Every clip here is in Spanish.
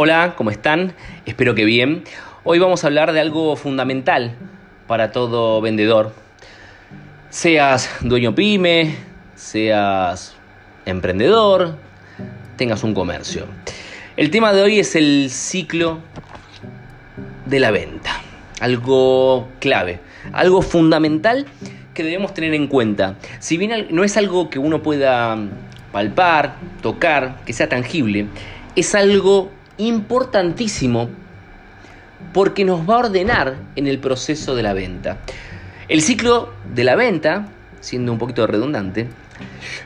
Hola, ¿cómo están? Espero que bien. Hoy vamos a hablar de algo fundamental para todo vendedor. Seas dueño pyme, seas emprendedor, tengas un comercio. El tema de hoy es el ciclo de la venta. Algo clave, algo fundamental que debemos tener en cuenta. Si bien no es algo que uno pueda palpar, tocar, que sea tangible, es algo importantísimo porque nos va a ordenar en el proceso de la venta. El ciclo de la venta, siendo un poquito redundante,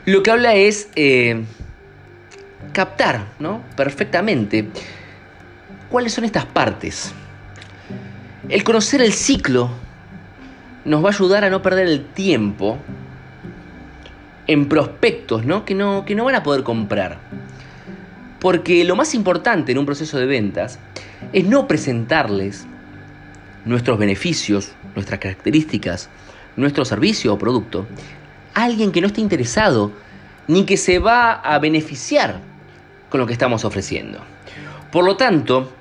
lo que habla es eh, captar ¿no? perfectamente cuáles son estas partes. El conocer el ciclo nos va a ayudar a no perder el tiempo en prospectos ¿no? Que, no, que no van a poder comprar. Porque lo más importante en un proceso de ventas es no presentarles nuestros beneficios, nuestras características, nuestro servicio o producto a alguien que no esté interesado ni que se va a beneficiar con lo que estamos ofreciendo. Por lo tanto,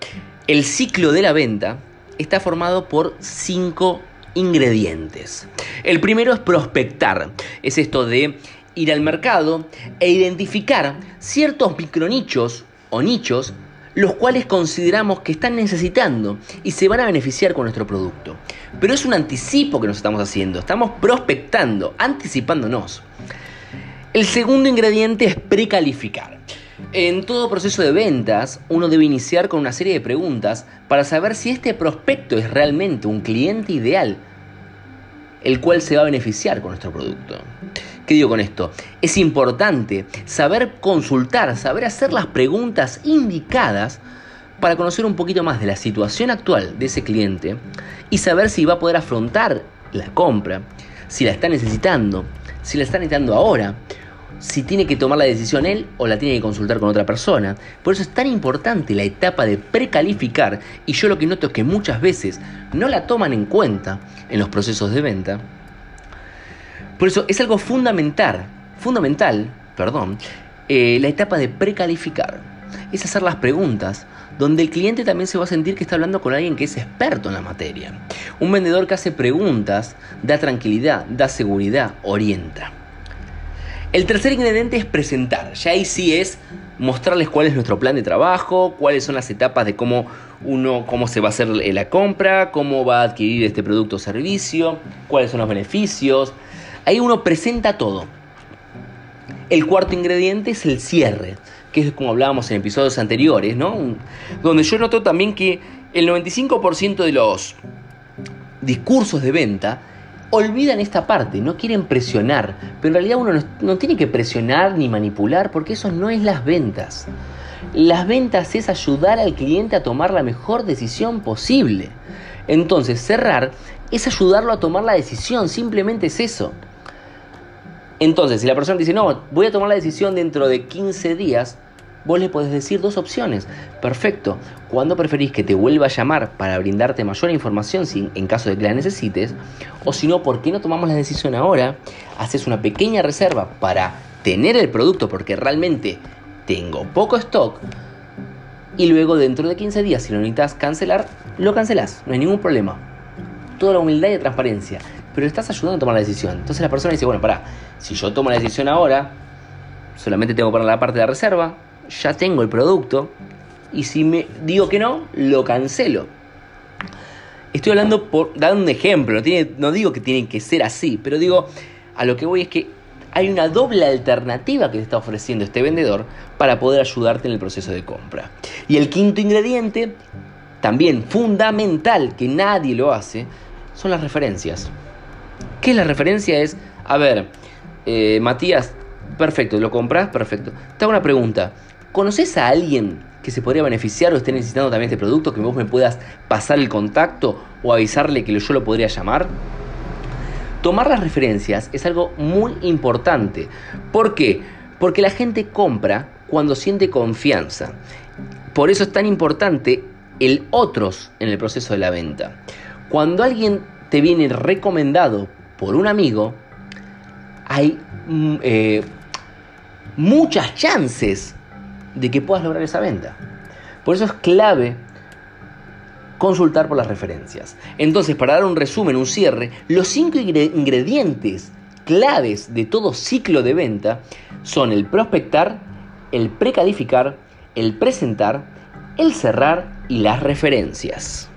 el ciclo de la venta está formado por cinco ingredientes. El primero es prospectar. Es esto de ir al mercado e identificar ciertos micronichos o nichos los cuales consideramos que están necesitando y se van a beneficiar con nuestro producto. Pero es un anticipo que nos estamos haciendo, estamos prospectando, anticipándonos. El segundo ingrediente es precalificar. En todo proceso de ventas, uno debe iniciar con una serie de preguntas para saber si este prospecto es realmente un cliente ideal, el cual se va a beneficiar con nuestro producto. ¿Qué digo con esto? Es importante saber consultar, saber hacer las preguntas indicadas para conocer un poquito más de la situación actual de ese cliente y saber si va a poder afrontar la compra, si la está necesitando, si la está necesitando ahora, si tiene que tomar la decisión él o la tiene que consultar con otra persona. Por eso es tan importante la etapa de precalificar y yo lo que noto es que muchas veces no la toman en cuenta en los procesos de venta por eso es algo fundamental, fundamental, perdón, eh, la etapa de precalificar. Es hacer las preguntas donde el cliente también se va a sentir que está hablando con alguien que es experto en la materia. Un vendedor que hace preguntas da tranquilidad, da seguridad, orienta. El tercer ingrediente es presentar. Ya ahí sí es mostrarles cuál es nuestro plan de trabajo, cuáles son las etapas de cómo uno, cómo se va a hacer la compra, cómo va a adquirir este producto o servicio, cuáles son los beneficios, Ahí uno presenta todo. El cuarto ingrediente es el cierre, que es como hablábamos en episodios anteriores, ¿no? Donde yo noto también que el 95% de los discursos de venta olvidan esta parte, no quieren presionar, pero en realidad uno no, tiene que presionar ni manipular porque eso no es las ventas. Las ventas es ayudar al cliente a tomar la mejor decisión posible. Entonces cerrar es ayudarlo a tomar la decisión, simplemente es eso. Entonces, si la persona dice, no, voy a tomar la decisión dentro de 15 días, vos le podés decir dos opciones. Perfecto. ¿Cuándo preferís que te vuelva a llamar para brindarte mayor información en caso de que la necesites? O si no, ¿por qué no tomamos la decisión ahora? Haces una pequeña reserva para tener el producto porque realmente tengo poco stock. Y luego dentro de 15 días, si lo necesitas cancelar, lo cancelás. No hay ningún problema. Toda la humildad y la transparencia pero estás ayudando a tomar la decisión. Entonces la persona dice, bueno, pará, si yo tomo la decisión ahora, solamente tengo poner la parte de la reserva, ya tengo el producto, y si me digo que no, lo cancelo. Estoy hablando por dar un ejemplo, no, digo que tiene que ser así, pero digo, a lo que voy es que hay una doble alternativa que te está ofreciendo este vendedor para poder ayudarte en el proceso de compra. Y el quinto ingrediente, también fundamental, que nadie lo hace, son las referencias. ¿Qué es la referencia? Es, a ver, eh, Matías, perfecto, ¿lo compras? Perfecto. Te hago una pregunta. ¿Conoces a alguien que se podría beneficiar o esté necesitando también este producto, que vos me puedas pasar el contacto o avisarle que yo lo podría llamar? Tomar las referencias es algo muy importante. ¿Por qué? Porque la gente compra cuando siente confianza. Por eso es tan importante el otros en el proceso de la venta. Cuando alguien te viene recomendado por un amigo, hay mm, eh, muchas chances de que puedas lograr esa venta. Por eso es clave consultar por las referencias. Entonces, para dar un resumen, un cierre, los cinco ingredientes claves de todo ciclo de venta son el prospectar, el precalificar, el presentar, el cerrar y las referencias.